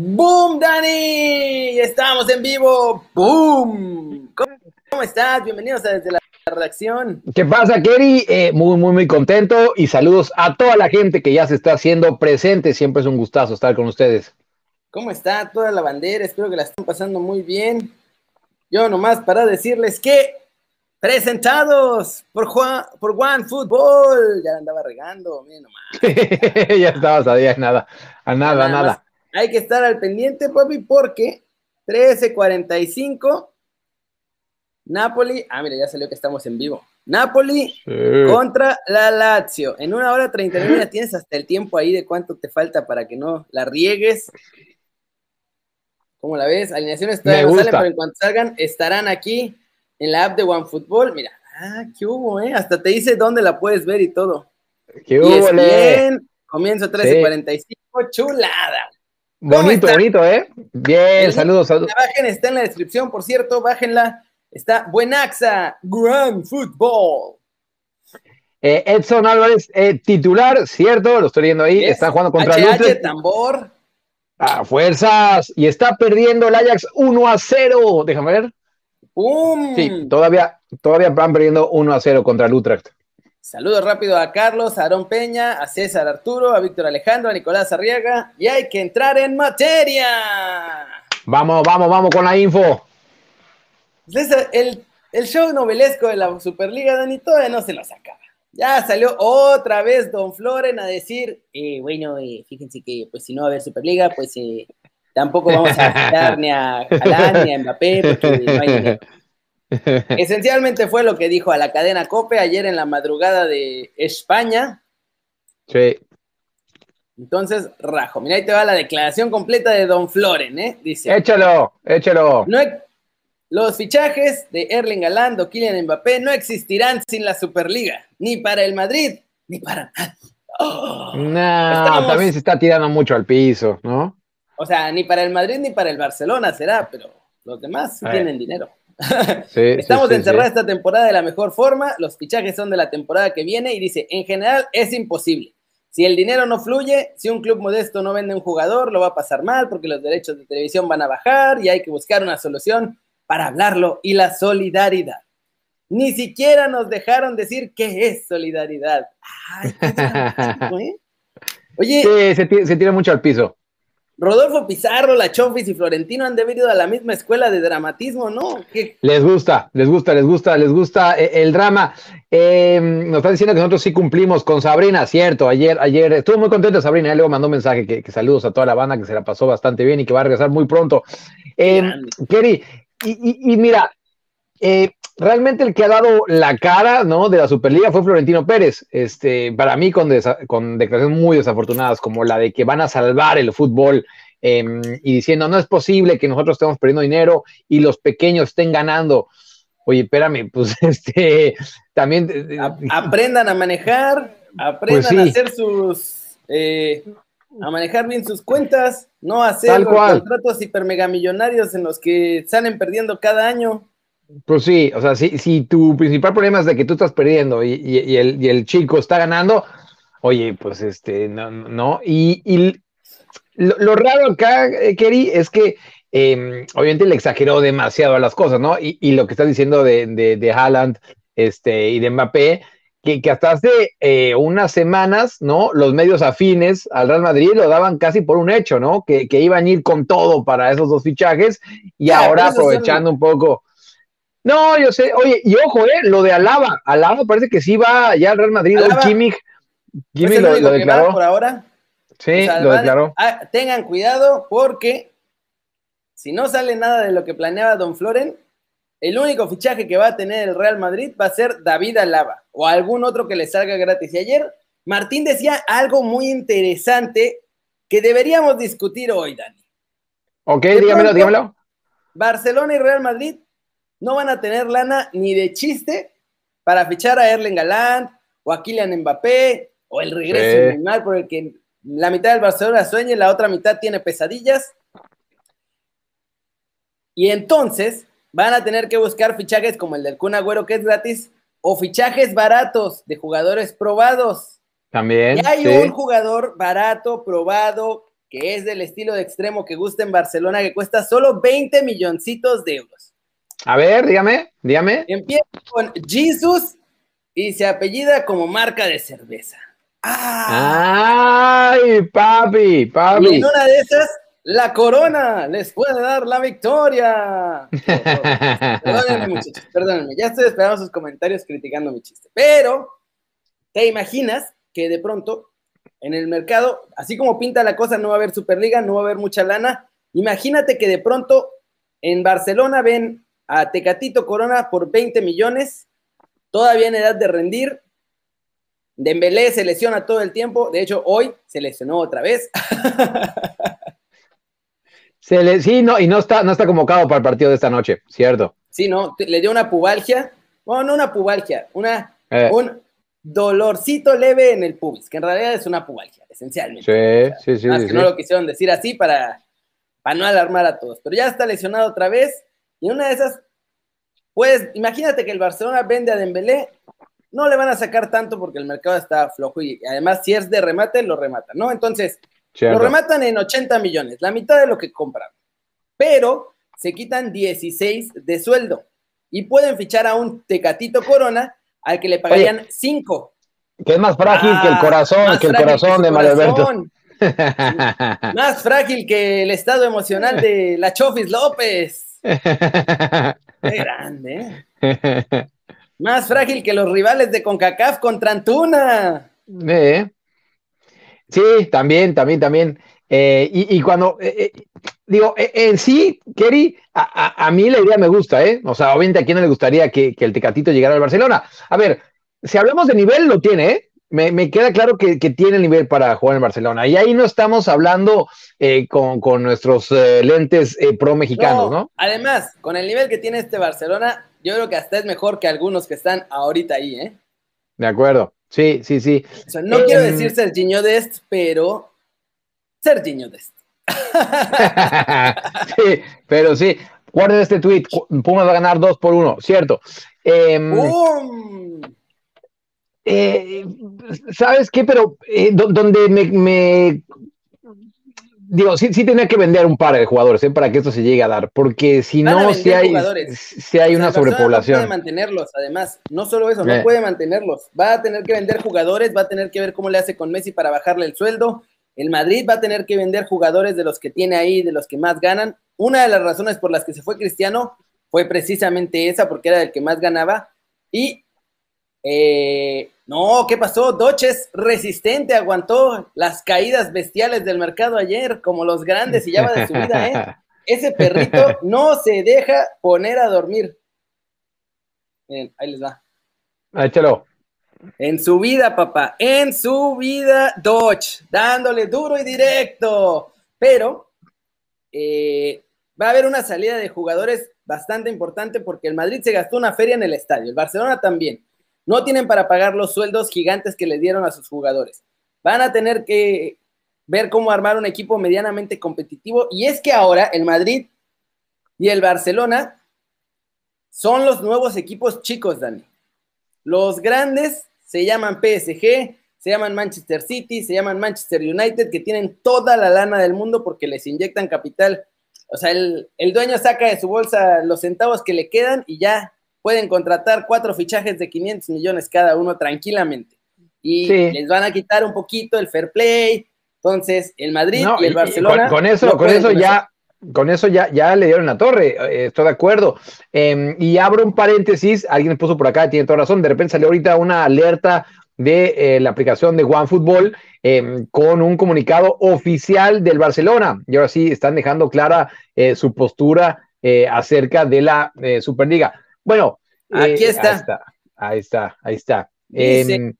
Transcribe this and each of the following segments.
¡Boom, Dani! Estamos en vivo. ¡Boom! ¿Cómo estás? Bienvenidos a Desde la Redacción. ¿Qué pasa, Kerry? Eh, muy, muy, muy contento y saludos a toda la gente que ya se está haciendo presente. Siempre es un gustazo estar con ustedes. ¿Cómo está toda la bandera? Espero que la estén pasando muy bien. Yo nomás para decirles que presentados por Juan, por One Football. Ya andaba regando, miren nomás. ya estabas a día, nada, a nada, a nada. Hay que estar al pendiente, papi, porque 13:45 Napoli, ah, mira, ya salió que estamos en vivo. Napoli contra la Lazio. En una hora 39 ya tienes hasta el tiempo ahí de cuánto te falta para que no la riegues. ¿Cómo la ves? Alineaciones todavía no salen, pero en cuanto salgan, estarán aquí en la app de OneFootball. Mira, ah, qué hubo, ¿eh? Hasta te dice dónde la puedes ver y todo. ¡Qué hubo, bien! Comienzo 13.45, chulada. Bonito, bonito, ¿eh? Bien, saludos, saludos. La está en la descripción, por cierto, bájenla. Está Buenaxa, Grand Football. Eh, Edson Álvarez, eh, titular, cierto, lo estoy viendo ahí, está jugando contra HH, tambor. A fuerzas. Y está perdiendo el Ajax 1 a 0. Déjame ver. ¡Pum! Sí, todavía, todavía van perdiendo 1 a 0 contra el Utrecht. Saludos rápido a Carlos, a Aarón Peña, a César Arturo, a Víctor Alejandro, a Nicolás Arriaga. Y hay que entrar en materia. Vamos, vamos, vamos con la info. César, el, el show novelesco de la Superliga, Dani, todavía no se lo sacaba. Ya salió otra vez Don Floren a decir, eh, bueno, eh, fíjense que pues si no va a haber Superliga, pues eh, tampoco vamos a quitar ni a Alan ni a Mbappé, porque no hay Esencialmente fue lo que dijo a la cadena Cope ayer en la madrugada de España. Sí. Entonces, rajo. Mira, ahí te va la declaración completa de Don Floren, ¿eh? Dice. Échalo, échalo. No, los fichajes de Erling Haaland o Kylian Mbappé no existirán sin la Superliga, ni para el Madrid, ni para no, también se está tirando mucho al piso, ¿no? O sea, ni para el Madrid ni para el Barcelona será, pero los demás sí tienen dinero. Estamos encerrados esta temporada de la mejor forma, los fichajes son de la temporada que viene y dice, en general es imposible. Si el dinero no fluye, si un club modesto no vende un jugador, lo va a pasar mal porque los derechos de televisión van a bajar y hay que buscar una solución para hablarlo y la solidaridad. Ni siquiera nos dejaron decir qué es solidaridad. Ay, ¿eh? Oye, se, tira mucho al piso. Rodolfo Pizarro, La Chofis y Florentino han debido a la misma escuela de dramatismo, ¿no? Les gusta, les gusta, les gusta, les gusta eh, el drama. Em, nos está diciendo que nosotros sí cumplimos con Sabrina, cierto. Ayer, ayer estuvo muy contenta Sabrina, luego mandó un mensaje que, saludos a toda la banda, que se la pasó bastante bien y que va a regresar muy pronto. Eh, Kerry, y, mira, eh, realmente el que ha dado la cara ¿no? de la Superliga fue Florentino Pérez. Este, para mí, con, con declaraciones muy desafortunadas, como la de que van a salvar el fútbol em, y diciendo no es posible que nosotros estemos perdiendo dinero y los pequeños estén ganando. Oye, espérame, pues este también. Eh, eh, aprendan a manejar, aprendan pues a hacer sus. a manejar bien sus cuentas, no hacer contratos hipermegamillonarios en los que salen perdiendo cada año. Pues sí, o sea, si, si tu principal problema es de que tú estás perdiendo y, el, chico está ganando, oye, pues este, no, no. Y, lo, raro acá, eh, Kerry, es que em, obviamente le exageró demasiado a las cosas, ¿no? Y, lo que estás diciendo de, de, de Haaland este, y de Mbappé, que, que, hasta hace eh, unas semanas, ¿no? Los medios afines al Real Madrid lo daban casi por un hecho, ¿no? Que, que iban a ir con todo para esos dos fichajes y ahora aprovechando un poco no, yo sé, oye, y ojo, eh, lo de Alaba, Alaba parece que sí va ya al Real Madrid, o Kimmich, Kimmich lo, lo, declaró. Por ahora. Sí, lo declaró. Ah, tengan cuidado porque si no sale nada de lo que planeaba Don Floren, el único fichaje que va a tener el Real Madrid va a ser David Alaba o algún otro que le salga gratis. Y ayer Martín decía algo muy interesante que deberíamos discutir hoy, Dani. Ok, dígamelo, dígamelo. Barcelona y Real Madrid no van a tener lana ni de chiste para fichar a Erling Galán o a Kylian Mbappé o el regreso de Neymar por el que la mitad del Barcelona sueña y la otra mitad tiene pesadillas. Y entonces van a tener que buscar fichajes como el del Kun Agüero que es gratis o fichajes baratos de jugadores probados. También. Y hay un jugador barato, probado, que es del estilo de extremo que gusta en Barcelona, que cuesta solo 20 milloncitos de euros. A ver, dígame, dígame. Empieza con Jesus y se apellida como marca de cerveza. ¡Ay, papi, papi! Y en una de esas, la corona les puede dar la victoria. perdónenme, muchachos, perdónenme. Ya estoy esperando sus comentarios criticando mi chiste. Pero, ¿te imaginas que de pronto en el mercado, así como pinta la cosa, no va a haber Superliga, no va a haber mucha lana? Imagínate que de pronto en Barcelona ven a Tecatito Corona por 20 millones, todavía en edad de rendir, Dembélé se lesiona todo el tiempo, de hecho hoy se lesionó otra vez. se le, sí, no, y no está, no está convocado para el partido de esta noche, ¿cierto? Sí, no, le dio una pubalgia, bueno, no una pubalgia, una, eh. un dolorcito leve en el pubis, que en realidad es una pubalgia, esencialmente. Sí, sí, sí. Más que no lo quisieron decir así para, para no alarmar a todos, pero ya está lesionado otra vez, y una de esas, pues, imagínate que el Barcelona vende a Dembélé no le van a sacar tanto porque el mercado está flojo y además si es de remate, lo rematan, ¿no? Entonces, lo rematan en 80 millones, la mitad de lo que compran, pero se quitan 16 de sueldo y pueden fichar a un Tecatito Corona al que le pagarían 5. Que es más frágil que el ah, corazón, que el corazón de Mario Alberto. más frágil que el estado emocional de la Chofis López. Qué grande. ¿eh? Más frágil que los rivales de CONCACAF contra Antuna. Eh. Sí, también, también, también. Eh, y, cuando, eh, digo, en sí, Kerry, a, mí la idea me gusta, ¿eh? O sea, obviamente a quién no le gustaría que, el Tecatito llegara al Barcelona. A ver, si hablamos de nivel, lo tiene, ¿eh? Me, queda claro que, tiene nivel para jugar en Barcelona. Y ahí no estamos hablando con, nuestros lentes pro mexicanos, ¿no? Además, con el nivel que tiene este Barcelona, yo creo que hasta es mejor que algunos que están ahorita ahí, ¿eh? De acuerdo. Sí, sí, sí. O sea, no quiero em, decir Serginho Dest, pero Serginho Dest. sí, pero sí. Guarden este tweet. Pumas va a ganar 2 por 1, cierto. Em, eh, ¿Sabes qué? Pero eh, donde me, digo, sí, sí tenía que vender un par de jugadores ¿eh? para que esto se llegue a dar, porque si no, si hay, si hay una sobrepoblación. No puede mantenerlos, además, no solo eso, no eh. puede mantenerlos. Va a tener que vender jugadores, va a tener que ver cómo le hace con Messi para bajarle el sueldo. El Madrid va a tener que vender jugadores de los que tiene ahí, de los que más ganan. Una de las razones por las que se fue Cristiano fue precisamente esa, porque era el que más ganaba. Y eh, no, ¿qué pasó? Doches resistente, aguantó las caídas bestiales del mercado ayer, como los grandes, y ya va de su vida, ¿eh? Ese perrito no se deja poner a dormir. Miren, ahí les va. Échalo. En su vida, papá, en su vida, Dodge, dándole duro y directo. Pero eh, va a haber una salida de jugadores bastante importante porque el Madrid se gastó una feria en el estadio, el Barcelona también. No tienen para pagar los sueldos gigantes que le dieron a sus jugadores. Van a tener que ver cómo armar un equipo medianamente competitivo. Y es que ahora el Madrid y el Barcelona son los nuevos equipos chicos, Dani. Los grandes se llaman PSG, se llaman Manchester City, se llaman Manchester United, que tienen toda la lana del mundo porque les inyectan capital. O sea, el, el dueño saca de su bolsa los centavos que le quedan y ya pueden contratar cuatro fichajes de 500 millones cada uno tranquilamente. Y les van a quitar un poquito el fair play. Entonces, el Madrid y el Barcelona. con, eso, con eso ya. Con eso ya, ya le dieron la torre, eh, estoy de acuerdo. Em, y abro un paréntesis, alguien puso por acá, tiene toda razón, de repente salió ahorita una alerta de eh, la aplicación de OneFootball eh, con un comunicado oficial del Barcelona. Y ahora sí están dejando clara eh, su postura acerca de la Superliga. Bueno, aquí eh, está. Ahí está, ahí está. Em,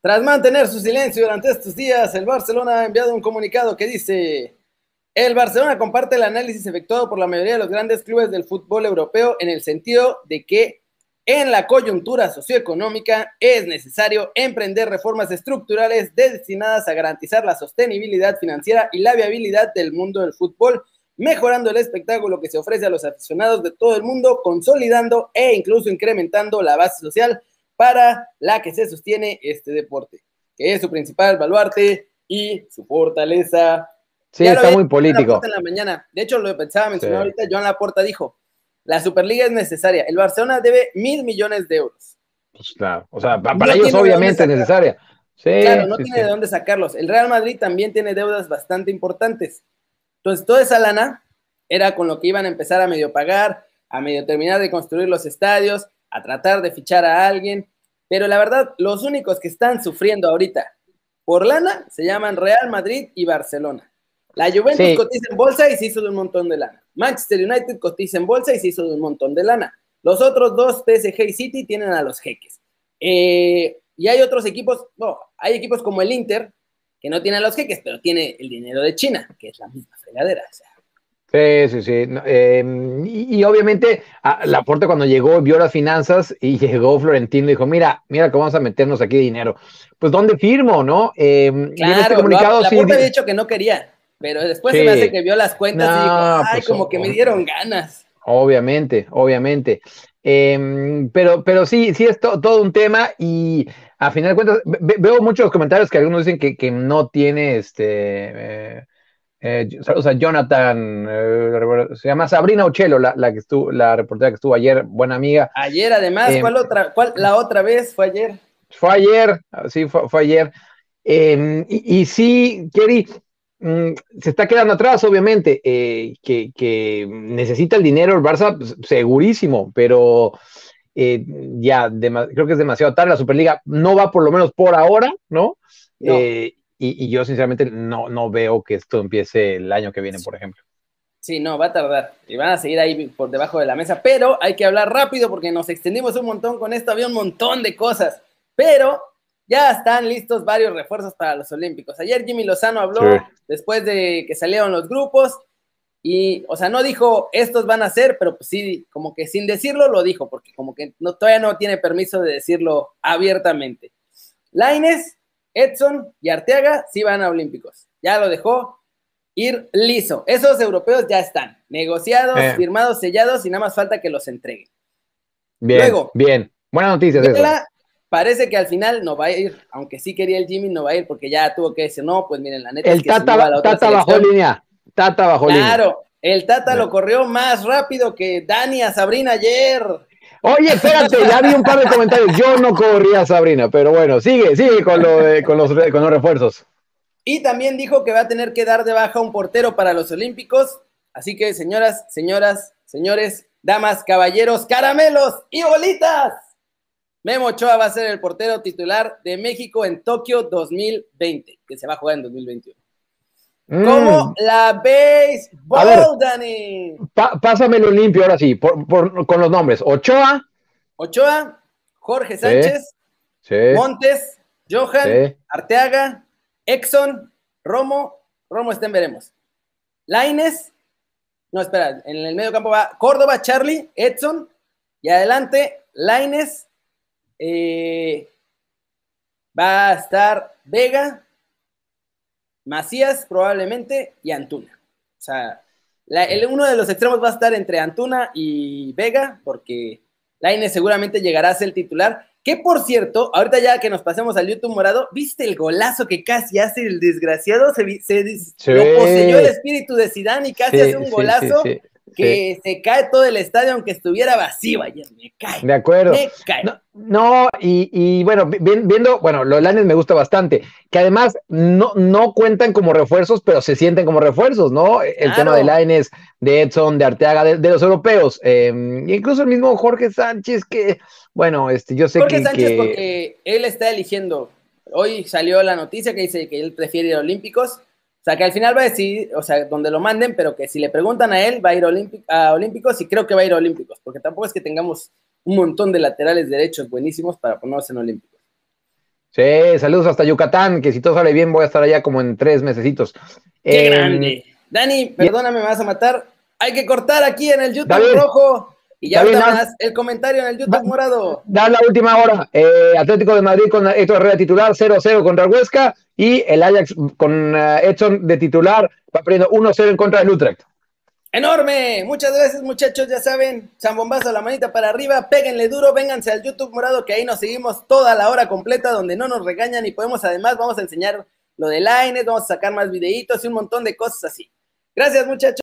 tras mantener su silencio durante estos días, el Barcelona ha enviado un comunicado que dice, el Barcelona comparte el análisis efectuado por la mayoría de los grandes clubes del fútbol europeo en el sentido de que en la coyuntura socioeconómica es necesario emprender reformas estructurales destinadas a garantizar la sostenibilidad financiera y la viabilidad del mundo del fútbol mejorando el espectáculo que se ofrece a los aficionados de todo el mundo, consolidando e incluso incrementando la base social para la que se sostiene este deporte, que es su principal baluarte y su fortaleza. Sí, está muy político. En la mañana. De hecho, lo pensaba mencionar ahorita, Joan Laporta dijo, la Superliga es necesaria. El Barcelona debe mil millones de euros. Pues claro, o sea, para ellos obviamente es necesaria. claro, no tiene de dónde sacarlos. El Real Madrid también tiene deudas bastante importantes. Entonces, toda esa lana era con lo que iban a empezar a medio pagar, a medio terminar de construir los estadios, a tratar de fichar a alguien. Pero la verdad, los únicos que están sufriendo ahorita por lana se llaman Real Madrid y Barcelona. La Juventus cotiza en bolsa y se hizo de un montón de lana. Manchester United cotiza en bolsa y se hizo de un montón de lana. Los otros dos, PSG y City, tienen a los jeques. Eh, y hay otros equipos, no, hay equipos como el Inter, que no tiene a los jeques, pero tiene el dinero de China, que es la misma fregadera. O sea, Sí, sí, sí. Em, y, obviamente la Laporte cuando llegó vio las finanzas y llegó Florentino y dijo, mira, mira cómo vamos a meternos aquí dinero. Pues ¿dónde firmo, no? Eh, claro, este comunicado, la, había dicho que no quería, pero después se me hace que vio las cuentas y dijo, ay, pues, como que me dieron ganas. Obviamente, obviamente. Em, pero, pero sí, sí es todo un tema y a final de cuentas veo muchos comentarios que algunos dicen que, que no tiene este... Eh, eh, o sea, Jonathan, eh, se llama Sabrina Ochelo, la, que estuvo, la reportera que estuvo ayer, buena amiga. Ayer, además, eh, ¿cuál otra? ¿Cuál, la otra vez fue ayer? Fue ayer, sí, fue, ayer. Em, y, sí, Kerry, se está quedando atrás, obviamente, que, necesita el dinero el Barça, pues, segurísimo, pero ya creo que es demasiado tarde. La Superliga no va por lo menos por ahora, ¿no? no. Y, yo sinceramente no, no veo que esto empiece el año que viene, por ejemplo. Sí, no, va a tardar. Y van a seguir ahí por debajo de la mesa. Pero hay que hablar rápido porque nos extendimos un montón con esto. Había un montón de cosas. Pero ya están listos varios refuerzos para los Olímpicos. Ayer Jimmy Lozano habló después de que salieron los grupos. Y, o sea, no dijo estos van a ser, pero pues sí, como que sin decirlo lo dijo, porque como que no, todavía no tiene permiso de decirlo abiertamente. Laines Edson y Arteaga sí van a Olímpicos. Ya lo dejó ir liso. Esos europeos ya están negociados, eh. firmados, sellados y nada más falta que los entreguen. Bien, Luego, bien. Buena noticia. Parece que al final no va a ir, aunque sí quería el Jimmy, no va a ir porque ya tuvo que decir, no, pues miren, la neta. El es que Tata, la tata bajó línea. Tata bajó línea. Claro, el Tata lo corrió más rápido que Dani a Sabrina ayer. Oye, espérate, ya vi un par de comentarios. Yo no corría Sabrina, pero bueno, sigue, sigue con, lo con, los, con los refuerzos. Y también dijo que va a tener que dar de baja un portero para los Olímpicos. Así que, señoras, señoras, señores, damas, caballeros, caramelos y bolitas. Memo Ochoa va a ser el portero titular de México en Tokio 2020, que se va a jugar en 2021. Mm. ¿Cómo la béisbol, Dani? pásamelo limpio ahora sí, con los nombres. Ochoa. Ochoa, Jorge Sánchez, Montes, Johan, Arteaga, Exxon, Romo, Romo está en veremos. Laines, no, espera, en el medio campo va Córdoba, Charlie, Edson, y adelante, Laines, eh, va a estar Vega, Macías probablemente y Antuna. O sea, uno de los extremos va a estar entre Antuna y Vega, porque Laine seguramente llegará a ser el titular. Que por cierto, ahorita ya que nos pasemos al YouTube morado, ¿viste el golazo que casi hace el desgraciado? Se, lo poseyó el espíritu de Zidane y casi hace un golazo que se cae todo el estadio aunque estuviera vacío ayer, me cae. De acuerdo. Me cae. No, y, bueno, viendo, bueno, los Lanes me gusta bastante, que además no, no cuentan como refuerzos, pero se sienten como refuerzos, ¿no? El tema de Laines, de Edson, de Arteaga, de, los europeos, em, incluso el mismo Jorge Sánchez, que, bueno, este, yo sé que... Jorge Sánchez porque él está eligiendo, hoy salió la noticia que dice que él prefiere ir a Olímpicos, o sea, que al final va a decidir, o sea, donde lo manden, pero que si le preguntan a él, va a ir a, Olímpicos y creo que va a ir a Olímpicos, porque tampoco es que tengamos un montón de laterales derechos buenísimos para ponernos en Olímpicos. Sí, saludos hasta Yucatán, que si todo sale bien voy a estar allá como en tres mesecitos. ¡Qué em, grande! Dani, perdóname, me vas a matar. Hay que cortar aquí en el YouTube rojo. Y ya más el comentario en el YouTube morado. Da la última hora. Eh, Atlético de Madrid con Héctor Herrera titular 0-0 contra el Huesca y el Ajax con uh, Edson de titular va perdiendo 1-0 en contra del Utrecht. Enorme, muchas gracias muchachos, ya saben, zambombazo la manita para arriba, péguenle duro, vénganse al YouTube morado que ahí nos seguimos toda la hora completa donde no nos regañan y podemos además, vamos a enseñar lo de Lines, vamos a sacar más videitos y un montón de cosas así. Gracias, muchachos.